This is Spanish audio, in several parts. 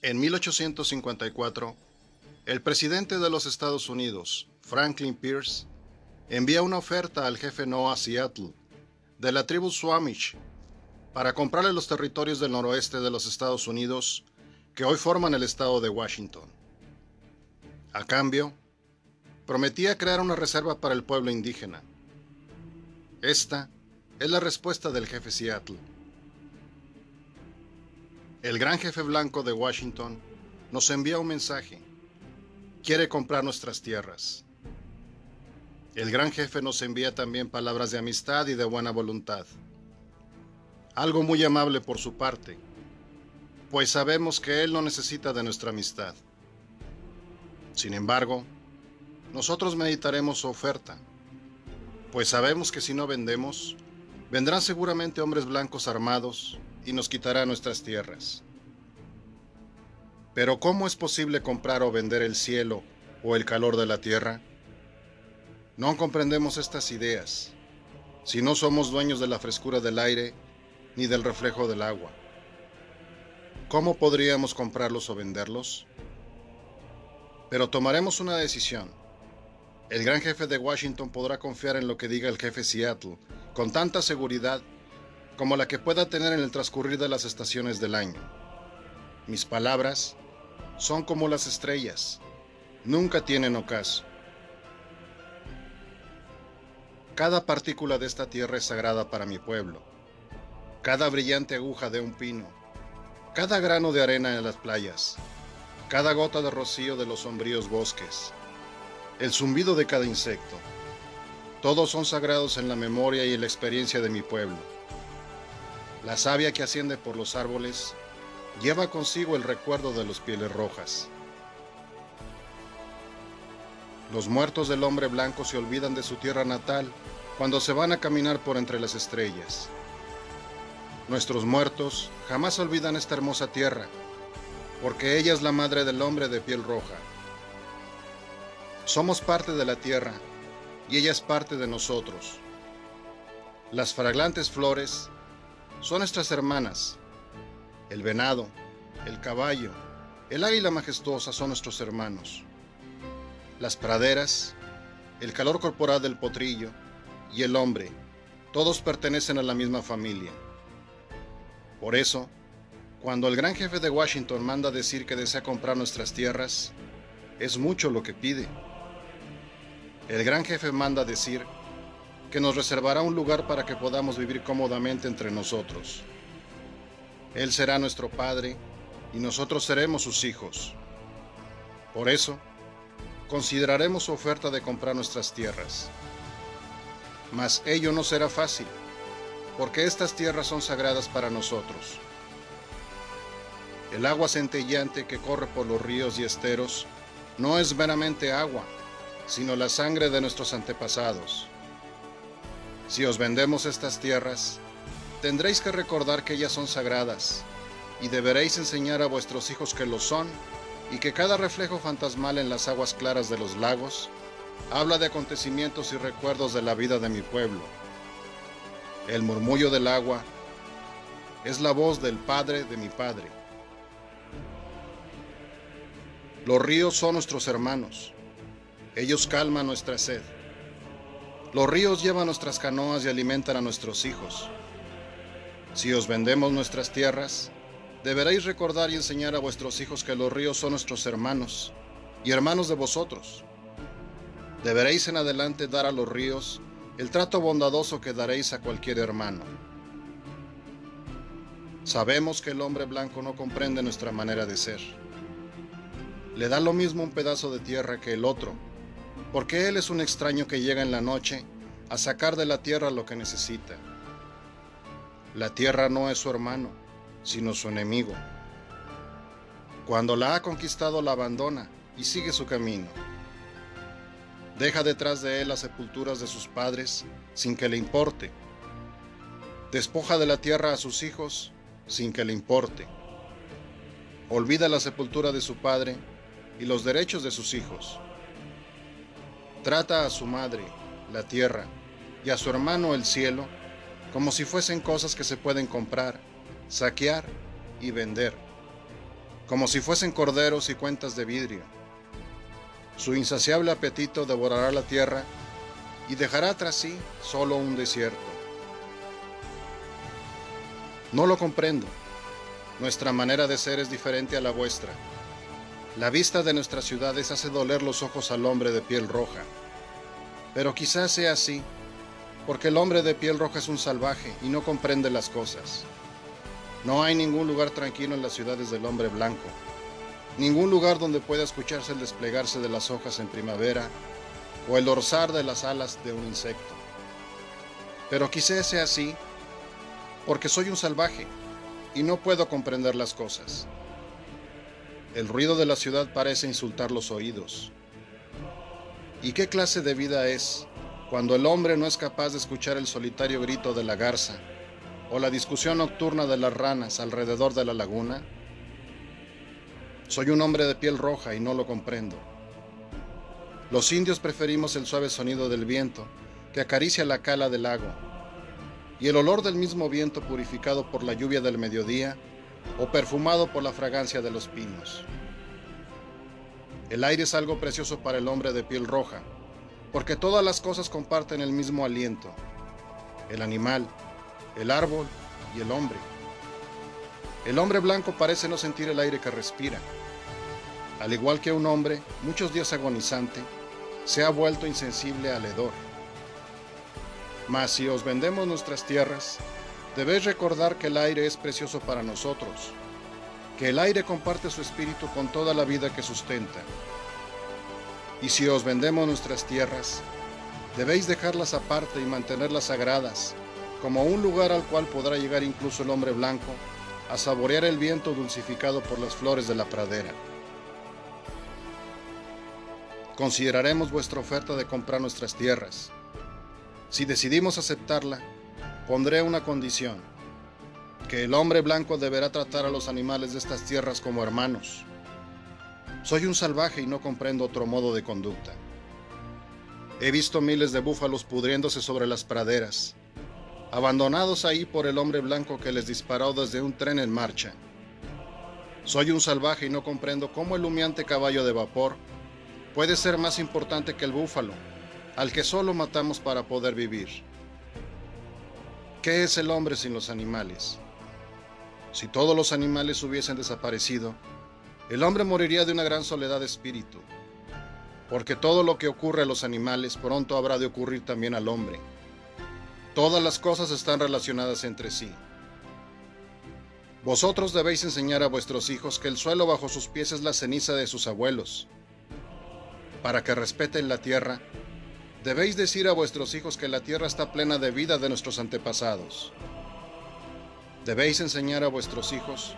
En 1854, el presidente de los Estados Unidos, Franklin Pierce, envía una oferta al jefe Noah Seattle de la tribu Swamish para comprarle los territorios del noroeste de los Estados Unidos que hoy forman el estado de Washington. A cambio, prometía crear una reserva para el pueblo indígena. Esta es la respuesta del jefe Seattle. El gran jefe blanco de Washington nos envía un mensaje. Quiere comprar nuestras tierras. El gran jefe nos envía también palabras de amistad y de buena voluntad. Algo muy amable por su parte, pues sabemos que él no necesita de nuestra amistad. Sin embargo, nosotros meditaremos su oferta, pues sabemos que si no vendemos, vendrán seguramente hombres blancos armados y nos quitará nuestras tierras. Pero ¿cómo es posible comprar o vender el cielo o el calor de la tierra? No comprendemos estas ideas si no somos dueños de la frescura del aire ni del reflejo del agua. ¿Cómo podríamos comprarlos o venderlos? Pero tomaremos una decisión. El gran jefe de Washington podrá confiar en lo que diga el jefe Seattle con tanta seguridad como la que pueda tener en el transcurrir de las estaciones del año. Mis palabras son como las estrellas, nunca tienen ocaso. Cada partícula de esta tierra es sagrada para mi pueblo, cada brillante aguja de un pino, cada grano de arena en las playas, cada gota de rocío de los sombríos bosques, el zumbido de cada insecto, todos son sagrados en la memoria y en la experiencia de mi pueblo. La savia que asciende por los árboles lleva consigo el recuerdo de los pieles rojas. Los muertos del hombre blanco se olvidan de su tierra natal cuando se van a caminar por entre las estrellas. Nuestros muertos jamás olvidan esta hermosa tierra, porque ella es la madre del hombre de piel roja. Somos parte de la tierra y ella es parte de nosotros. Las fraglantes flores son nuestras hermanas. El venado, el caballo, el águila majestuosa son nuestros hermanos. Las praderas, el calor corporal del potrillo y el hombre, todos pertenecen a la misma familia. Por eso, cuando el gran jefe de Washington manda decir que desea comprar nuestras tierras, es mucho lo que pide. El gran jefe manda decir que nos reservará un lugar para que podamos vivir cómodamente entre nosotros. Él será nuestro Padre y nosotros seremos sus hijos. Por eso, consideraremos su oferta de comprar nuestras tierras. Mas ello no será fácil, porque estas tierras son sagradas para nosotros. El agua centellante que corre por los ríos y esteros no es meramente agua, sino la sangre de nuestros antepasados. Si os vendemos estas tierras, tendréis que recordar que ellas son sagradas, y deberéis enseñar a vuestros hijos que lo son, y que cada reflejo fantasmal en las aguas claras de los lagos habla de acontecimientos y recuerdos de la vida de mi pueblo. El murmullo del agua es la voz del Padre de mi Padre. Los ríos son nuestros hermanos. Ellos calman nuestra sed. Los ríos llevan nuestras canoas y alimentan a nuestros hijos. Si os vendemos nuestras tierras, deberéis recordar y enseñar a vuestros hijos que los ríos son nuestros hermanos y hermanos de vosotros. Deberéis en adelante dar a los ríos el trato bondadoso que daréis a cualquier hermano. Sabemos que el hombre blanco no comprende nuestra manera de ser. Le da lo mismo un pedazo de tierra que el otro, porque Él es un extraño que llega en la noche a sacar de la tierra lo que necesita. La tierra no es su hermano, sino su enemigo. Cuando la ha conquistado la abandona y sigue su camino. Deja detrás de él las sepulturas de sus padres sin que le importe. Despoja de la tierra a sus hijos sin que le importe. Olvida la sepultura de su padre y los derechos de sus hijos. Trata a su madre, la tierra, y a su hermano el cielo como si fuesen cosas que se pueden comprar, saquear y vender. como si fuesen corderos y cuentas de vidrio. Su insaciable apetito devorará la tierra y dejará tras sí solo un desierto. No lo comprendo. Nuestra manera de ser es diferente a la vuestra. La vista de nuestras ciudades hace doler los ojos al hombre de piel roja. Pero quizás sea así, porque el hombre de piel roja es un salvaje y no comprende las cosas. No hay ningún lugar tranquilo en las ciudades del hombre blanco, ningún lugar donde pueda escucharse el desplegarse de las hojas en primavera o el orzar de las alas de un insecto. Pero quizás sea así porque soy un salvaje y no puedo comprender las cosas. El ruido de la ciudad parece insultar los oídos. ¿Y qué clase de vida es cuando el hombre no es capaz de escuchar el solitario grito de la garza o la discusión nocturna de las ranas alrededor de la laguna? Soy un hombre de piel roja y no lo comprendo. Los indios preferimos el suave sonido del viento que acaricia la cala del lago y el olor del mismo viento purificado por la lluvia del mediodía o perfumado por la fragancia de los pinos. El aire es algo precioso para el hombre de piel roja, porque todas las cosas comparten el mismo aliento. El animal, el árbol y el hombre. El hombre blanco parece no sentir el aire que respira. Al igual que un hombre, muchos días agonizante, se ha vuelto insensible al hedor. Mas si os vendemos nuestras tierras, debéis recordar que el aire es precioso para nosotros, que el aire comparte su espíritu con toda la vida que sustenta. Y si os vendemos nuestras tierras, debéis dejarlas aparte y mantenerlas sagradas, como un lugar al cual podrá llegar incluso el hombre blanco a saborear el viento dulcificado por las flores de la pradera. Consideraremos vuestra oferta de comprar nuestras tierras. Si decidimos aceptarla, pondré una condición, que el hombre blanco deberá tratar a los animales de estas tierras como hermanos. Soy un salvaje y no comprendo otro modo de conducta. He visto miles de búfalos pudriéndose sobre las praderas, abandonados ahí por el hombre blanco que les disparó desde un tren en marcha. Soy un salvaje y no comprendo cómo el humeante caballo de vapor puede ser más importante que el búfalo, al que solo matamos para poder vivir. ¿Qué es el hombre sin los animales? Si todos los animales hubiesen desaparecido, el hombre moriría de una gran soledad de espíritu, porque todo lo que ocurre a los animales pronto habrá de ocurrir también al hombre. Todas las cosas están relacionadas entre sí. Vosotros debéis enseñar a vuestros hijos que el suelo bajo sus pies es la ceniza de sus abuelos. Para que respeten la tierra, debéis decir a vuestros hijos que la tierra está plena de vida de nuestros antepasados. Debéis enseñar a vuestros hijos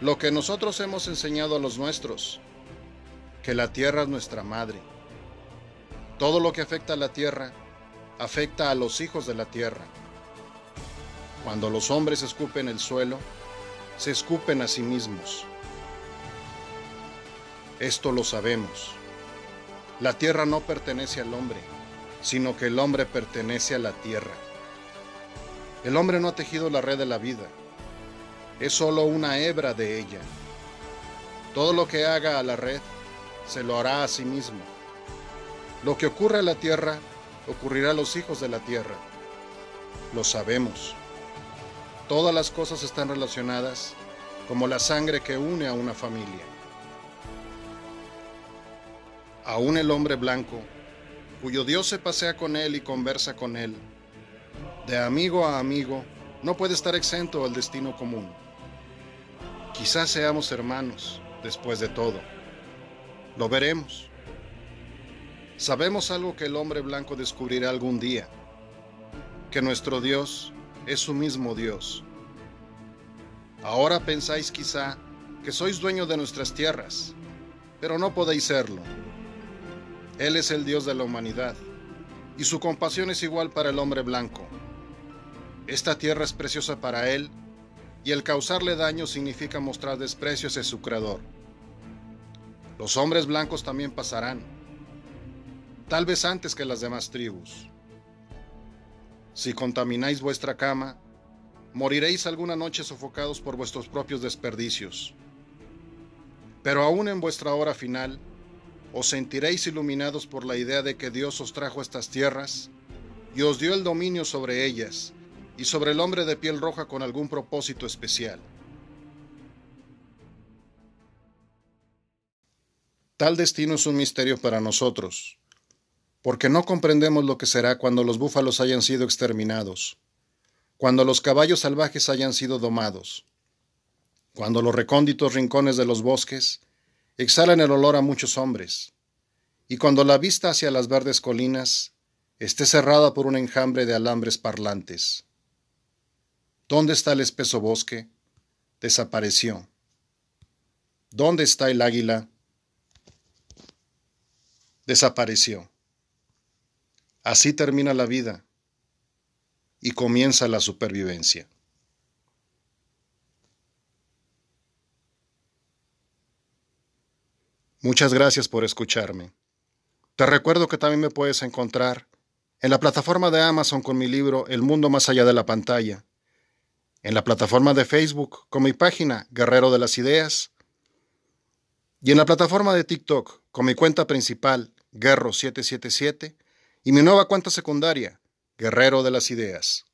lo que nosotros hemos enseñado a los nuestros, que la tierra es nuestra madre. Todo lo que afecta a la tierra afecta a los hijos de la tierra. Cuando los hombres escupen el suelo, se escupen a sí mismos. Esto lo sabemos. La tierra no pertenece al hombre, sino que el hombre pertenece a la tierra. El hombre no ha tejido la red de la vida, es solo una hebra de ella. Todo lo que haga a la red, se lo hará a sí mismo. Lo que ocurre a la tierra, ocurrirá a los hijos de la tierra. Lo sabemos. Todas las cosas están relacionadas como la sangre que une a una familia. Aún el hombre blanco, cuyo Dios se pasea con él y conversa con él, de amigo a amigo, no puede estar exento del destino común. Quizás seamos hermanos después de todo. Lo veremos. Sabemos algo que el hombre blanco descubrirá algún día, que nuestro Dios es su mismo Dios. Ahora pensáis quizá que sois dueño de nuestras tierras, pero no podéis serlo. Él es el Dios de la humanidad, y su compasión es igual para el hombre blanco. Esta tierra es preciosa para él, y el causarle daño significa mostrar desprecio hacia su creador. Los hombres blancos también pasarán tal vez antes que las demás tribus. Si contamináis vuestra cama, moriréis alguna noche sofocados por vuestros propios desperdicios. Pero aún en vuestra hora final, os sentiréis iluminados por la idea de que Dios os trajo estas tierras y os dio el dominio sobre ellas y sobre el hombre de piel roja con algún propósito especial. Tal destino es un misterio para nosotros, porque no comprendemos lo que será cuando los búfalos hayan sido exterminados, cuando los caballos salvajes hayan sido domados, cuando los recónditos rincones de los bosques exhalan el olor a muchos hombres, y cuando la vista hacia las verdes colinas esté cerrada por un enjambre de alambres parlantes. ¿Dónde está el espeso bosque? Desapareció. ¿Dónde está el águila? Desapareció. Así termina la vida y comienza la supervivencia. Muchas gracias por escucharme. Te recuerdo que también me puedes encontrar en la plataforma de Amazon con mi libro El mundo más allá de la pantalla, en la plataforma de Facebook con mi página Guerrero de las Ideas y en la plataforma de TikTok con mi cuenta principal Guerro777 y mi nueva cuenta secundaria Guerrero de las Ideas.